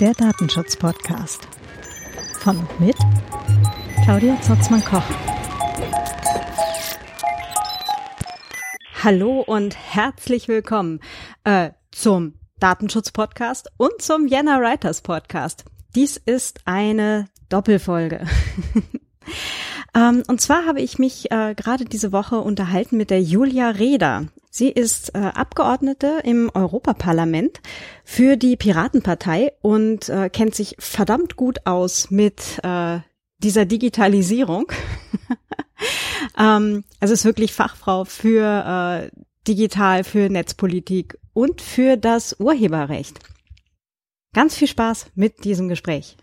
Der Datenschutz-Podcast. Von und mit Claudia Zotzmann-Koch. Hallo und herzlich willkommen äh, zum Datenschutz-Podcast und zum Jena Writers Podcast. Dies ist eine Doppelfolge. ähm, und zwar habe ich mich äh, gerade diese Woche unterhalten mit der Julia Reda. Sie ist äh, Abgeordnete im Europaparlament für die Piratenpartei und äh, kennt sich verdammt gut aus mit äh, dieser Digitalisierung. ähm, also ist wirklich Fachfrau für äh, digital, für Netzpolitik und für das Urheberrecht. Ganz viel Spaß mit diesem Gespräch.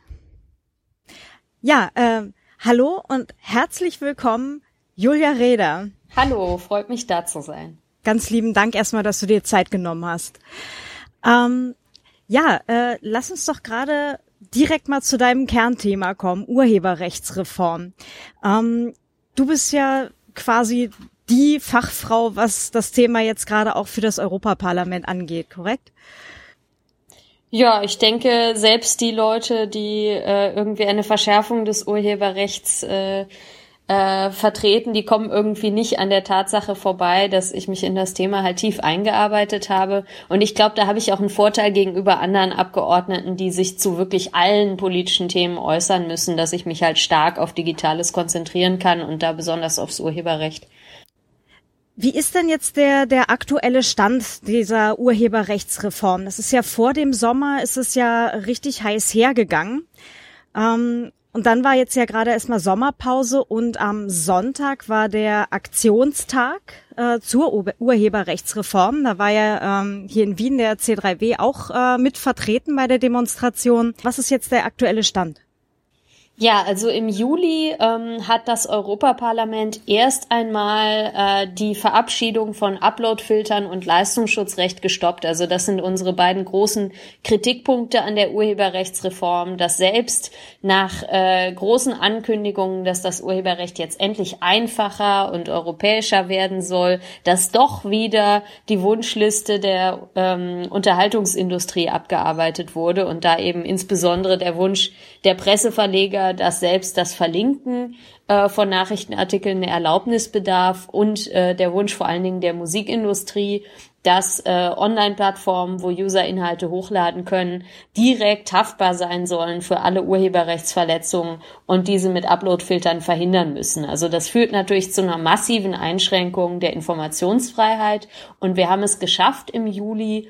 Ja, äh, hallo und herzlich willkommen, Julia Reda. Hallo, freut mich da zu sein. Ganz lieben Dank erstmal, dass du dir Zeit genommen hast. Ähm, ja, äh, lass uns doch gerade direkt mal zu deinem Kernthema kommen, Urheberrechtsreform. Ähm, du bist ja quasi die Fachfrau, was das Thema jetzt gerade auch für das Europaparlament angeht, korrekt? Ja, ich denke, selbst die Leute, die äh, irgendwie eine Verschärfung des Urheberrechts äh, äh, vertreten, die kommen irgendwie nicht an der Tatsache vorbei, dass ich mich in das Thema halt tief eingearbeitet habe. Und ich glaube, da habe ich auch einen Vorteil gegenüber anderen Abgeordneten, die sich zu wirklich allen politischen Themen äußern müssen, dass ich mich halt stark auf Digitales konzentrieren kann und da besonders aufs Urheberrecht. Wie ist denn jetzt der, der aktuelle Stand dieser Urheberrechtsreform? Das ist ja vor dem Sommer, ist es ja richtig heiß hergegangen. Ähm, und dann war jetzt ja gerade erstmal Sommerpause und am Sonntag war der Aktionstag äh, zur Ur Urheberrechtsreform. Da war ja ähm, hier in Wien der C3W auch äh, mit vertreten bei der Demonstration. Was ist jetzt der aktuelle Stand? Ja, also im Juli ähm, hat das Europaparlament erst einmal äh, die Verabschiedung von Uploadfiltern und Leistungsschutzrecht gestoppt. Also das sind unsere beiden großen Kritikpunkte an der Urheberrechtsreform, dass selbst nach äh, großen Ankündigungen, dass das Urheberrecht jetzt endlich einfacher und europäischer werden soll, dass doch wieder die Wunschliste der ähm, Unterhaltungsindustrie abgearbeitet wurde und da eben insbesondere der Wunsch der Presseverleger dass selbst das Verlinken äh, von Nachrichtenartikeln eine Erlaubnis bedarf und äh, der Wunsch vor allen Dingen der Musikindustrie, dass äh, Online-Plattformen, wo User Inhalte hochladen können, direkt haftbar sein sollen für alle Urheberrechtsverletzungen und diese mit Uploadfiltern verhindern müssen. Also das führt natürlich zu einer massiven Einschränkung der Informationsfreiheit und wir haben es geschafft im Juli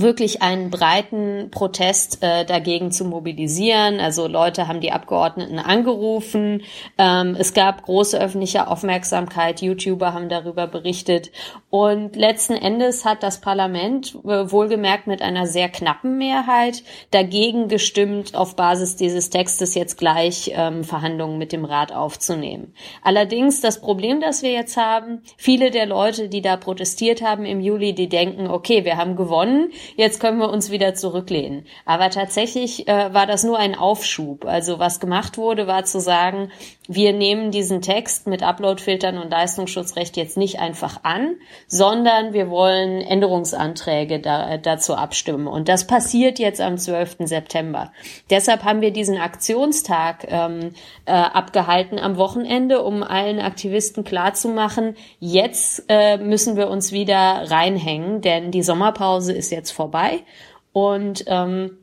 wirklich einen breiten Protest äh, dagegen zu mobilisieren. Also Leute haben die Abgeordneten angerufen. Ähm, es gab große öffentliche Aufmerksamkeit. YouTuber haben darüber berichtet. Und letzten Endes hat das Parlament äh, wohlgemerkt mit einer sehr knappen Mehrheit dagegen gestimmt, auf Basis dieses Textes jetzt gleich ähm, Verhandlungen mit dem Rat aufzunehmen. Allerdings das Problem, das wir jetzt haben, viele der Leute, die da protestiert haben im Juli, die denken, okay, wir haben gewonnen jetzt können wir uns wieder zurücklehnen. Aber tatsächlich äh, war das nur ein Aufschub. Also was gemacht wurde, war zu sagen, wir nehmen diesen Text mit Uploadfiltern und Leistungsschutzrecht jetzt nicht einfach an, sondern wir wollen Änderungsanträge da, dazu abstimmen. Und das passiert jetzt am 12. September. Deshalb haben wir diesen Aktionstag ähm, äh, abgehalten am Wochenende, um allen Aktivisten klarzumachen, jetzt äh, müssen wir uns wieder reinhängen, denn die Sommerpause ist jetzt vorbei. Und ähm,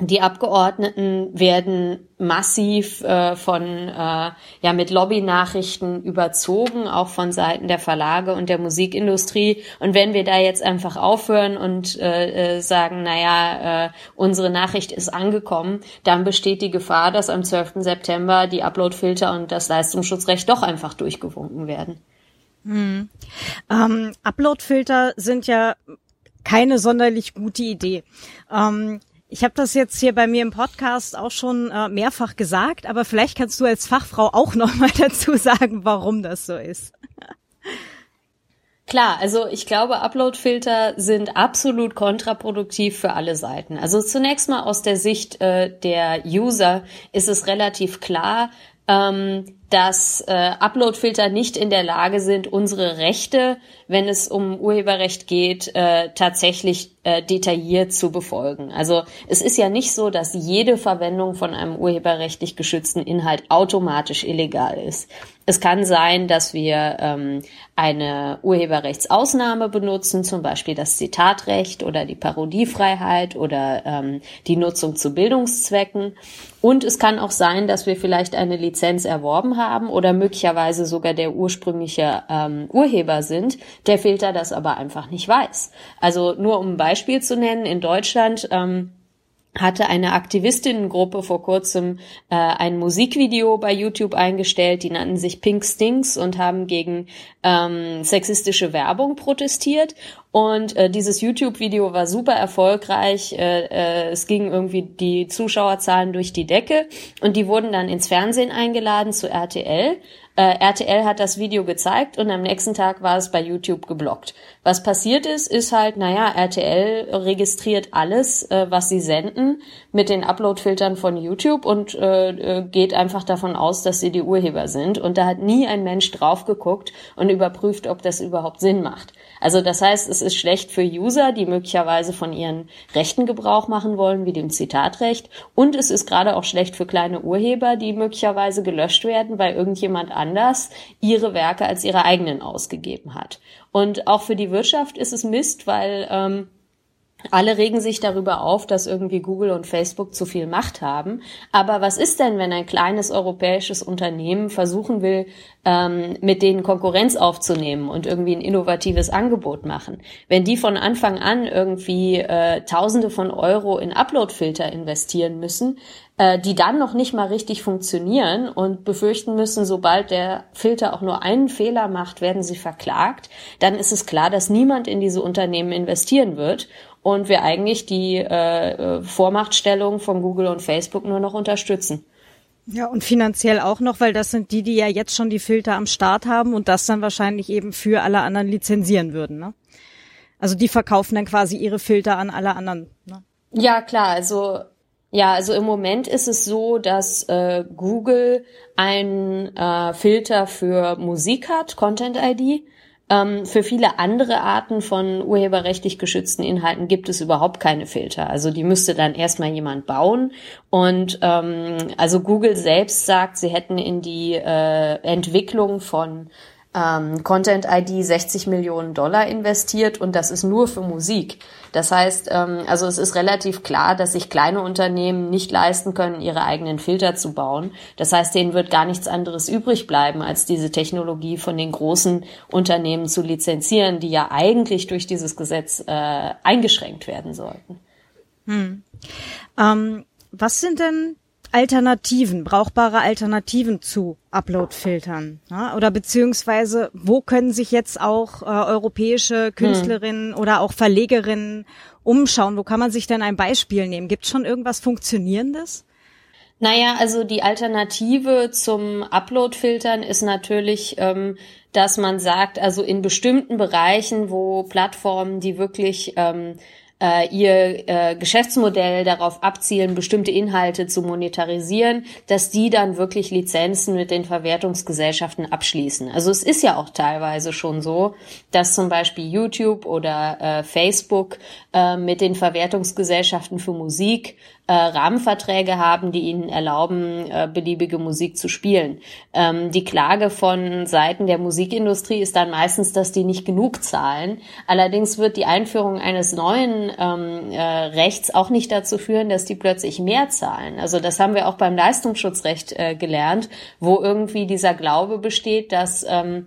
die Abgeordneten werden massiv äh, von äh, ja mit Lobbynachrichten überzogen, auch von Seiten der Verlage und der Musikindustrie. Und wenn wir da jetzt einfach aufhören und äh, äh sagen, naja, äh, unsere Nachricht ist angekommen, dann besteht die Gefahr, dass am 12. September die Uploadfilter und das Leistungsschutzrecht doch einfach durchgewunken werden. Hm. Ähm, Uploadfilter sind ja keine sonderlich gute Idee. Ähm, ich habe das jetzt hier bei mir im Podcast auch schon äh, mehrfach gesagt, aber vielleicht kannst du als Fachfrau auch noch mal dazu sagen, warum das so ist. Klar, also ich glaube, Uploadfilter sind absolut kontraproduktiv für alle Seiten. Also zunächst mal aus der Sicht äh, der User ist es relativ klar, ähm, dass äh, Uploadfilter nicht in der Lage sind, unsere Rechte, wenn es um Urheberrecht geht, äh, tatsächlich äh, detailliert zu befolgen. Also es ist ja nicht so, dass jede Verwendung von einem urheberrechtlich geschützten Inhalt automatisch illegal ist. Es kann sein, dass wir ähm, eine Urheberrechtsausnahme benutzen, zum Beispiel das Zitatrecht oder die Parodiefreiheit oder ähm, die Nutzung zu Bildungszwecken. Und es kann auch sein, dass wir vielleicht eine Lizenz erworben haben oder möglicherweise sogar der ursprüngliche ähm, Urheber sind, der Filter das aber einfach nicht weiß. Also nur um ein Beispiel zu nennen, in Deutschland ähm, hatte eine Aktivistinnengruppe vor kurzem äh, ein Musikvideo bei YouTube eingestellt, die nannten sich Pink Stinks und haben gegen ähm, sexistische Werbung protestiert. Und äh, dieses YouTube-Video war super erfolgreich. Äh, äh, es ging irgendwie die Zuschauerzahlen durch die Decke und die wurden dann ins Fernsehen eingeladen zu RTL. Äh, RTL hat das Video gezeigt und am nächsten Tag war es bei YouTube geblockt. Was passiert ist, ist halt, naja, RTL registriert alles, äh, was sie senden mit den Upload-Filtern von YouTube und äh, äh, geht einfach davon aus, dass sie die Urheber sind. Und da hat nie ein Mensch drauf geguckt und überprüft, ob das überhaupt Sinn macht. Also das heißt, es ist schlecht für User, die möglicherweise von ihren Rechten Gebrauch machen wollen, wie dem Zitatrecht. Und es ist gerade auch schlecht für kleine Urheber, die möglicherweise gelöscht werden, weil irgendjemand anders ihre Werke als ihre eigenen ausgegeben hat. Und auch für die Wirtschaft ist es Mist, weil ähm, alle regen sich darüber auf, dass irgendwie Google und Facebook zu viel Macht haben. Aber was ist denn, wenn ein kleines europäisches Unternehmen versuchen will, ähm, mit denen Konkurrenz aufzunehmen und irgendwie ein innovatives Angebot machen? Wenn die von Anfang an irgendwie äh, Tausende von Euro in Uploadfilter investieren müssen, äh, die dann noch nicht mal richtig funktionieren und befürchten müssen, sobald der Filter auch nur einen Fehler macht, werden sie verklagt, dann ist es klar, dass niemand in diese Unternehmen investieren wird und wir eigentlich die äh, Vormachtstellung von Google und Facebook nur noch unterstützen. Ja, und finanziell auch noch, weil das sind die, die ja jetzt schon die Filter am Start haben und das dann wahrscheinlich eben für alle anderen lizenzieren würden. Ne? Also die verkaufen dann quasi ihre Filter an alle anderen. Ne? Ja, klar. Also ja, also im Moment ist es so, dass äh, Google einen äh, Filter für Musik hat, Content ID. Ähm, für viele andere Arten von urheberrechtlich geschützten Inhalten gibt es überhaupt keine Filter. Also die müsste dann erstmal jemand bauen. Und ähm, also Google selbst sagt, sie hätten in die äh, Entwicklung von ähm, Content ID 60 Millionen Dollar investiert und das ist nur für Musik. Das heißt, ähm, also es ist relativ klar, dass sich kleine Unternehmen nicht leisten können, ihre eigenen Filter zu bauen. Das heißt, denen wird gar nichts anderes übrig bleiben, als diese Technologie von den großen Unternehmen zu lizenzieren, die ja eigentlich durch dieses Gesetz äh, eingeschränkt werden sollten. Hm. Ähm, was sind denn Alternativen, brauchbare Alternativen zu Upload-Filtern? Ja? Oder beziehungsweise, wo können sich jetzt auch äh, europäische Künstlerinnen hm. oder auch Verlegerinnen umschauen? Wo kann man sich denn ein Beispiel nehmen? Gibt es schon irgendwas Funktionierendes? Naja, also die Alternative zum Upload-Filtern ist natürlich, ähm, dass man sagt, also in bestimmten Bereichen, wo Plattformen, die wirklich ähm, äh, ihr äh, Geschäftsmodell darauf abzielen, bestimmte Inhalte zu monetarisieren, dass die dann wirklich Lizenzen mit den Verwertungsgesellschaften abschließen. Also es ist ja auch teilweise schon so, dass zum Beispiel YouTube oder äh, Facebook äh, mit den Verwertungsgesellschaften für Musik äh, Rahmenverträge haben, die ihnen erlauben, äh, beliebige Musik zu spielen. Ähm, die Klage von Seiten der Musikindustrie ist dann meistens, dass die nicht genug zahlen. Allerdings wird die Einführung eines neuen ähm, äh, Rechts auch nicht dazu führen, dass die plötzlich mehr zahlen. Also das haben wir auch beim Leistungsschutzrecht äh, gelernt, wo irgendwie dieser Glaube besteht, dass ähm,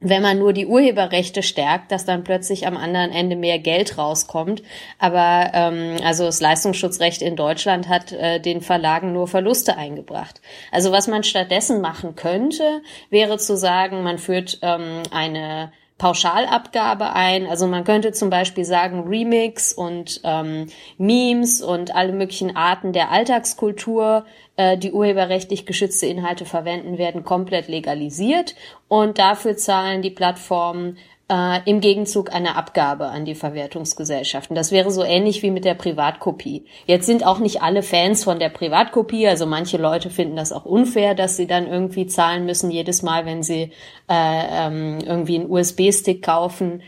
wenn man nur die Urheberrechte stärkt, dass dann plötzlich am anderen Ende mehr Geld rauskommt. Aber ähm, also das Leistungsschutzrecht in Deutschland hat äh, den Verlagen nur Verluste eingebracht. Also was man stattdessen machen könnte, wäre zu sagen, man führt ähm, eine Pauschalabgabe ein. Also man könnte zum Beispiel sagen, Remix und ähm, Memes und alle möglichen Arten der Alltagskultur, äh, die urheberrechtlich geschützte Inhalte verwenden, werden komplett legalisiert und dafür zahlen die Plattformen äh, im Gegenzug eine Abgabe an die Verwertungsgesellschaften. Das wäre so ähnlich wie mit der Privatkopie. Jetzt sind auch nicht alle Fans von der Privatkopie, also manche Leute finden das auch unfair, dass sie dann irgendwie zahlen müssen jedes Mal, wenn sie äh, ähm, irgendwie einen USB-Stick kaufen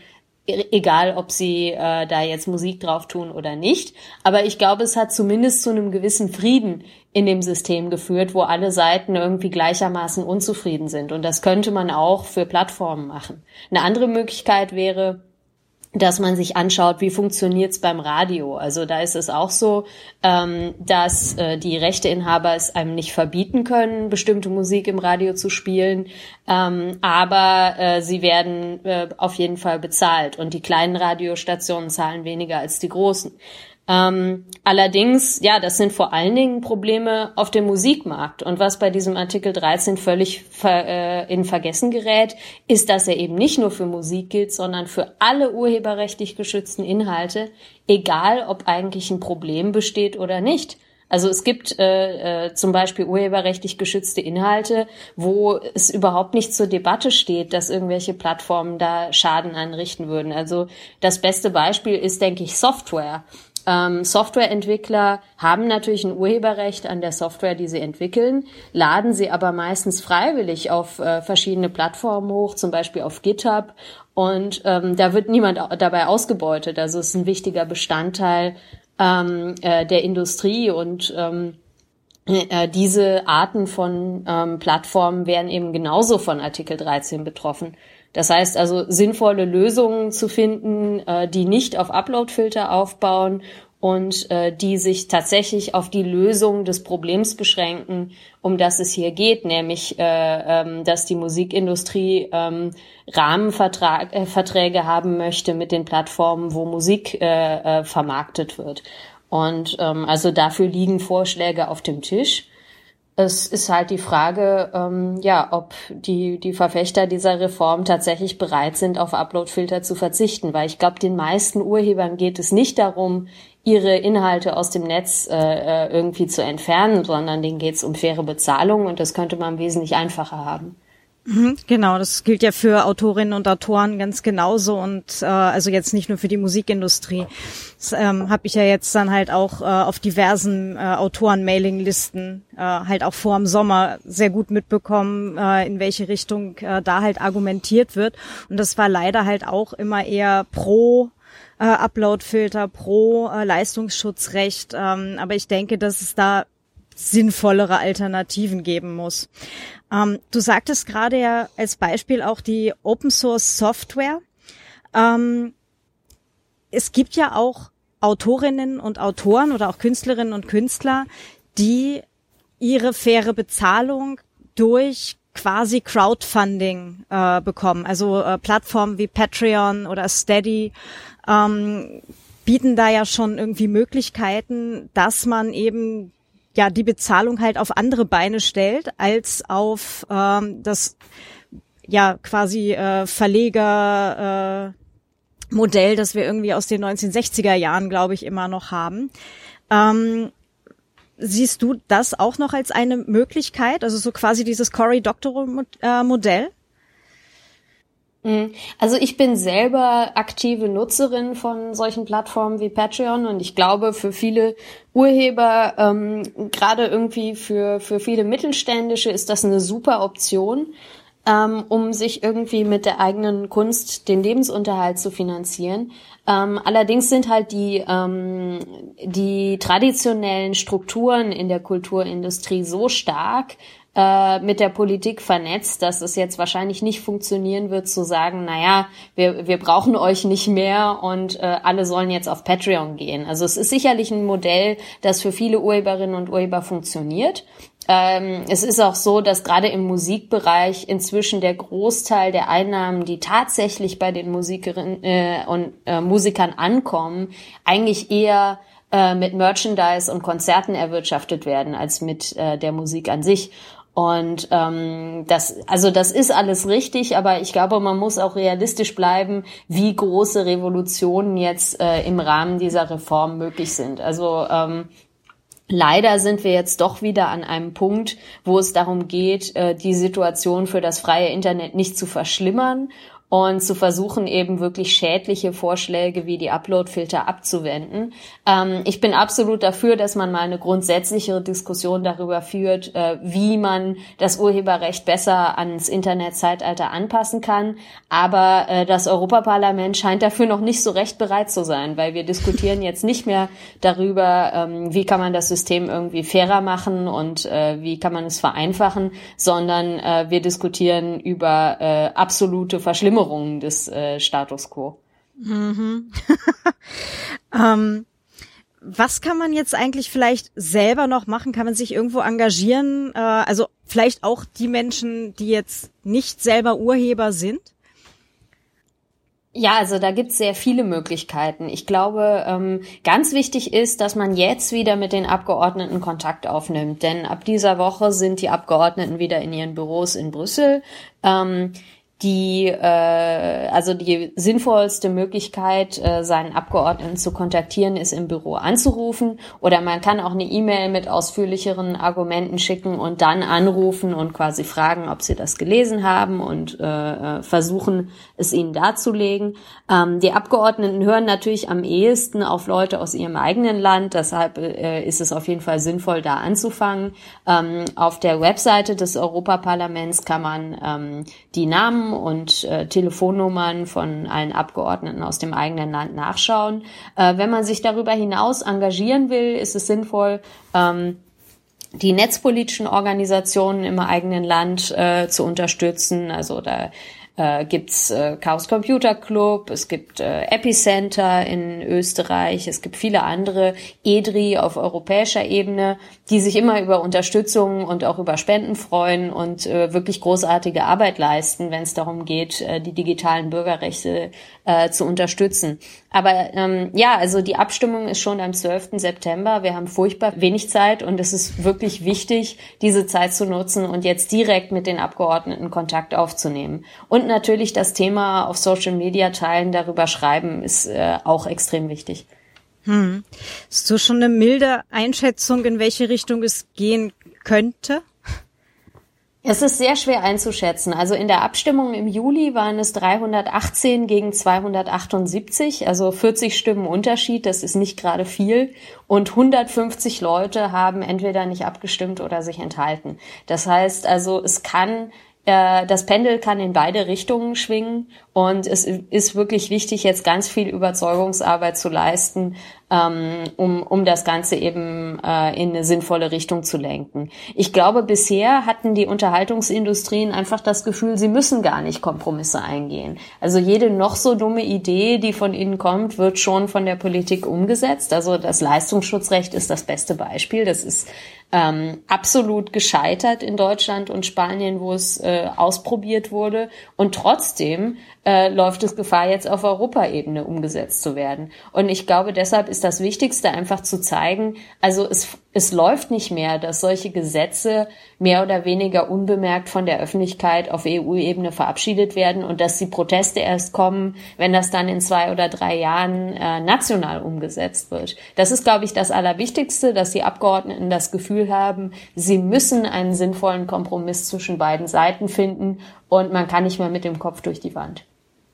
egal ob sie äh, da jetzt Musik drauf tun oder nicht. Aber ich glaube, es hat zumindest zu einem gewissen Frieden in dem System geführt, wo alle Seiten irgendwie gleichermaßen unzufrieden sind. Und das könnte man auch für Plattformen machen. Eine andere Möglichkeit wäre, dass man sich anschaut, wie funktioniert's beim Radio. Also da ist es auch so, ähm, dass äh, die Rechteinhaber es einem nicht verbieten können, bestimmte Musik im Radio zu spielen, ähm, aber äh, sie werden äh, auf jeden Fall bezahlt und die kleinen Radiostationen zahlen weniger als die großen. Ähm, allerdings, ja, das sind vor allen Dingen Probleme auf dem Musikmarkt. Und was bei diesem Artikel 13 völlig ver, äh, in Vergessen gerät, ist, dass er eben nicht nur für Musik gilt, sondern für alle urheberrechtlich geschützten Inhalte, egal ob eigentlich ein Problem besteht oder nicht. Also es gibt äh, äh, zum Beispiel urheberrechtlich geschützte Inhalte, wo es überhaupt nicht zur Debatte steht, dass irgendwelche Plattformen da Schaden anrichten würden. Also das beste Beispiel ist, denke ich, Software. Ähm, Softwareentwickler haben natürlich ein Urheberrecht an der Software, die sie entwickeln, laden sie aber meistens freiwillig auf äh, verschiedene Plattformen hoch, zum Beispiel auf GitHub. Und ähm, da wird niemand dabei ausgebeutet. Also es ist ein wichtiger Bestandteil ähm, äh, der Industrie und ähm, äh, diese Arten von ähm, Plattformen werden eben genauso von Artikel 13 betroffen. Das heißt also, sinnvolle Lösungen zu finden, äh, die nicht auf Uploadfilter aufbauen und äh, die sich tatsächlich auf die Lösung des Problems beschränken, um das es hier geht, nämlich äh, ähm, dass die Musikindustrie ähm, Rahmenverträge äh, haben möchte mit den Plattformen, wo Musik äh, äh, vermarktet wird. Und ähm, also dafür liegen Vorschläge auf dem Tisch. Es ist halt die Frage, ähm, ja, ob die, die Verfechter dieser Reform tatsächlich bereit sind, auf Uploadfilter zu verzichten, weil ich glaube, den meisten Urhebern geht es nicht darum, ihre Inhalte aus dem Netz äh, äh irgendwie zu entfernen, sondern denen geht es um faire Bezahlung und das könnte man wesentlich einfacher haben. Mhm, genau, das gilt ja für Autorinnen und Autoren ganz genauso und äh, also jetzt nicht nur für die Musikindustrie. Das ähm, habe ich ja jetzt dann halt auch äh, auf diversen äh, Autoren-Mailing-Listen äh, halt auch vor dem Sommer sehr gut mitbekommen, äh, in welche Richtung äh, da halt argumentiert wird. Und das war leider halt auch immer eher pro äh, Upload-Filter, pro äh, Leistungsschutzrecht. Ähm, aber ich denke, dass es da sinnvollere Alternativen geben muss. Ähm, du sagtest gerade ja als Beispiel auch die Open Source Software. Ähm, es gibt ja auch Autorinnen und Autoren oder auch Künstlerinnen und Künstler, die ihre faire Bezahlung durch quasi Crowdfunding äh, bekommen. Also äh, Plattformen wie Patreon oder Steady ähm, bieten da ja schon irgendwie Möglichkeiten, dass man eben ja die Bezahlung halt auf andere Beine stellt als auf ähm, das ja quasi äh, Verleger äh, Modell, das wir irgendwie aus den 1960er Jahren, glaube ich, immer noch haben. Ähm, siehst du das auch noch als eine Möglichkeit, also so quasi dieses Cory Doctorow äh, Modell? Mhm. Also ich bin selber aktive Nutzerin von solchen Plattformen wie Patreon und ich glaube für viele Urheber, ähm, gerade irgendwie für, für viele Mittelständische ist das eine super Option, ähm, um sich irgendwie mit der eigenen Kunst den Lebensunterhalt zu finanzieren. Ähm, allerdings sind halt die, ähm, die traditionellen Strukturen in der Kulturindustrie so stark, äh, mit der Politik vernetzt, dass es jetzt wahrscheinlich nicht funktionieren wird zu sagen, naja, wir, wir brauchen euch nicht mehr und äh, alle sollen jetzt auf Patreon gehen. Also es ist sicherlich ein Modell, das für viele Urheberinnen und Urheber funktioniert. Ähm, es ist auch so, dass gerade im Musikbereich inzwischen der Großteil der Einnahmen, die tatsächlich bei den Musikerinnen äh, und äh, Musikern ankommen, eigentlich eher äh, mit Merchandise und Konzerten erwirtschaftet werden als mit äh, der Musik an sich. Und ähm, das, also das ist alles richtig, aber ich glaube, man muss auch realistisch bleiben, wie große Revolutionen jetzt äh, im Rahmen dieser Reform möglich sind. Also ähm, Leider sind wir jetzt doch wieder an einem Punkt, wo es darum geht, äh, die Situation für das freie Internet nicht zu verschlimmern und zu versuchen, eben wirklich schädliche Vorschläge wie die Uploadfilter abzuwenden. Ähm, ich bin absolut dafür, dass man mal eine grundsätzlichere Diskussion darüber führt, äh, wie man das Urheberrecht besser ans Internetzeitalter anpassen kann. Aber äh, das Europaparlament scheint dafür noch nicht so recht bereit zu sein, weil wir diskutieren jetzt nicht mehr darüber, ähm, wie kann man das System irgendwie fairer machen und äh, wie kann man es vereinfachen, sondern äh, wir diskutieren über äh, absolute Verschlimmerungen Veränderungen des äh, Status quo. Mhm. ähm, was kann man jetzt eigentlich vielleicht selber noch machen? Kann man sich irgendwo engagieren? Äh, also vielleicht auch die Menschen, die jetzt nicht selber Urheber sind? Ja, also da gibt's sehr viele Möglichkeiten. Ich glaube, ähm, ganz wichtig ist, dass man jetzt wieder mit den Abgeordneten Kontakt aufnimmt. Denn ab dieser Woche sind die Abgeordneten wieder in ihren Büros in Brüssel. Die äh, also die sinnvollste Möglichkeit, äh, seinen Abgeordneten zu kontaktieren, ist im Büro anzurufen oder man kann auch eine E-Mail mit ausführlicheren Argumenten schicken und dann anrufen und quasi fragen, ob sie das gelesen haben und äh, äh versuchen, es ihnen darzulegen. Ähm, die Abgeordneten hören natürlich am ehesten auf Leute aus ihrem eigenen Land, deshalb äh, ist es auf jeden Fall sinnvoll, da anzufangen. Ähm, auf der Webseite des Europaparlaments kann man ähm, die Namen und äh, Telefonnummern von allen Abgeordneten aus dem eigenen Land nachschauen. Äh, wenn man sich darüber hinaus engagieren will, ist es sinnvoll, ähm, die netzpolitischen Organisationen im eigenen Land äh, zu unterstützen. Also da äh, gibt's äh, Chaos Computer Club, es gibt äh, Epicenter in Österreich, es gibt viele andere, EDRI auf europäischer Ebene, die sich immer über Unterstützung und auch über Spenden freuen und äh, wirklich großartige Arbeit leisten, wenn es darum geht, äh, die digitalen Bürgerrechte äh, zu unterstützen. Aber ähm, ja, also die Abstimmung ist schon am 12. September. Wir haben furchtbar wenig Zeit und es ist wirklich wichtig, diese Zeit zu nutzen und jetzt direkt mit den Abgeordneten Kontakt aufzunehmen. Und natürlich das Thema auf Social Media teilen, darüber schreiben, ist äh, auch extrem wichtig. Hm. Hast du schon eine milde Einschätzung, in welche Richtung es gehen könnte? Es ist sehr schwer einzuschätzen. Also in der Abstimmung im Juli waren es 318 gegen 278, also 40 Stimmen Unterschied. Das ist nicht gerade viel. Und 150 Leute haben entweder nicht abgestimmt oder sich enthalten. Das heißt also, es kann das Pendel kann in beide Richtungen schwingen und es ist wirklich wichtig, jetzt ganz viel Überzeugungsarbeit zu leisten, ähm, um, um das Ganze eben äh, in eine sinnvolle Richtung zu lenken. Ich glaube, bisher hatten die Unterhaltungsindustrien einfach das Gefühl, sie müssen gar nicht Kompromisse eingehen. Also jede noch so dumme Idee, die von ihnen kommt, wird schon von der Politik umgesetzt. Also das Leistungsschutzrecht ist das beste Beispiel. Das ist ähm, absolut gescheitert in Deutschland und Spanien, wo es äh, ausprobiert wurde. Und trotzdem äh, läuft es Gefahr, jetzt auf Europaebene umgesetzt zu werden. Und ich glaube, deshalb ist das Wichtigste einfach zu zeigen, also es, es läuft nicht mehr, dass solche Gesetze mehr oder weniger unbemerkt von der Öffentlichkeit auf EU-Ebene verabschiedet werden und dass die Proteste erst kommen, wenn das dann in zwei oder drei Jahren äh, national umgesetzt wird. Das ist, glaube ich, das Allerwichtigste, dass die Abgeordneten das Gefühl haben, sie müssen einen sinnvollen Kompromiss zwischen beiden Seiten finden und man kann nicht mehr mit dem Kopf durch die Wand.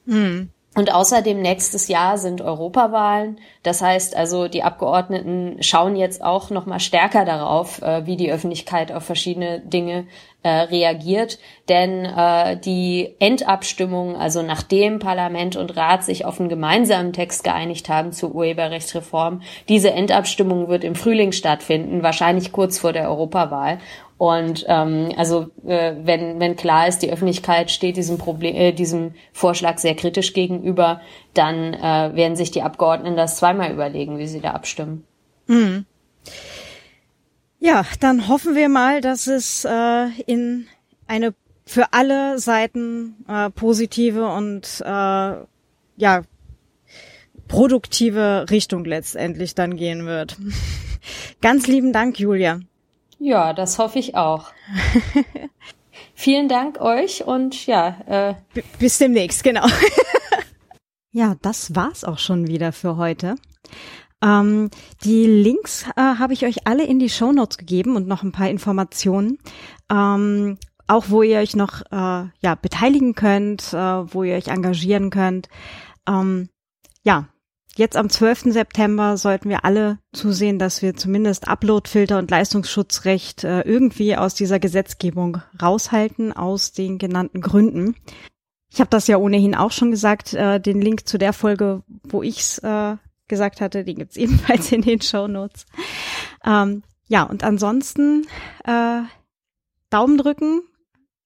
Mhm. Und außerdem nächstes Jahr sind Europawahlen. Das heißt also, die Abgeordneten schauen jetzt auch noch mal stärker darauf, äh, wie die Öffentlichkeit auf verschiedene Dinge äh, reagiert. Denn äh, die Endabstimmung, also nachdem Parlament und Rat sich auf einen gemeinsamen Text geeinigt haben zur Urheberrechtsreform, diese Endabstimmung wird im Frühling stattfinden, wahrscheinlich kurz vor der Europawahl. Und ähm, also äh, wenn, wenn klar ist, die Öffentlichkeit steht diesem Problem, äh, diesem Vorschlag sehr kritisch gegenüber, dann äh, werden sich die Abgeordneten das zweimal überlegen, wie sie da abstimmen. Mhm. Ja, dann hoffen wir mal, dass es äh, in eine für alle Seiten äh, positive und äh, ja produktive Richtung letztendlich dann gehen wird. Ganz lieben Dank, Julia. Ja, das hoffe ich auch. Vielen Dank euch und ja. Äh Bis demnächst, genau. ja, das war's auch schon wieder für heute. Ähm, die Links äh, habe ich euch alle in die Show Notes gegeben und noch ein paar Informationen. Ähm, auch wo ihr euch noch äh, ja beteiligen könnt, äh, wo ihr euch engagieren könnt. Ähm, ja, jetzt am 12. September sollten wir alle zusehen, dass wir zumindest Uploadfilter und Leistungsschutzrecht äh, irgendwie aus dieser Gesetzgebung raushalten, aus den genannten Gründen. Ich habe das ja ohnehin auch schon gesagt, äh, den Link zu der Folge, wo ich's äh, gesagt hatte, den gibt's ebenfalls in den Show Notes. Ähm, ja, und ansonsten äh, Daumen drücken,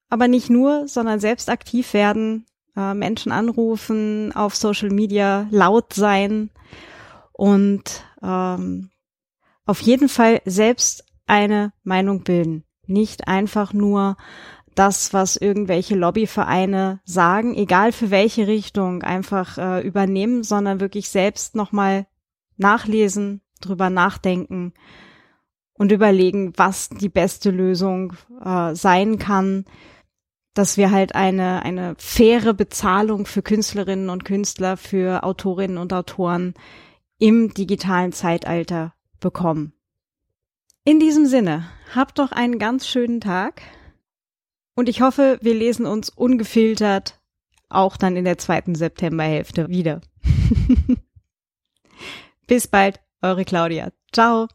aber nicht nur, sondern selbst aktiv werden, äh, Menschen anrufen, auf Social Media laut sein und ähm, auf jeden Fall selbst eine Meinung bilden. Nicht einfach nur das, was irgendwelche Lobbyvereine sagen, egal für welche Richtung, einfach äh, übernehmen, sondern wirklich selbst nochmal nachlesen, drüber nachdenken und überlegen, was die beste Lösung äh, sein kann, dass wir halt eine, eine faire Bezahlung für Künstlerinnen und Künstler, für Autorinnen und Autoren im digitalen Zeitalter bekommen. In diesem Sinne, habt doch einen ganz schönen Tag und ich hoffe, wir lesen uns ungefiltert auch dann in der zweiten Septemberhälfte wieder. Bis bald, eure Claudia. Ciao.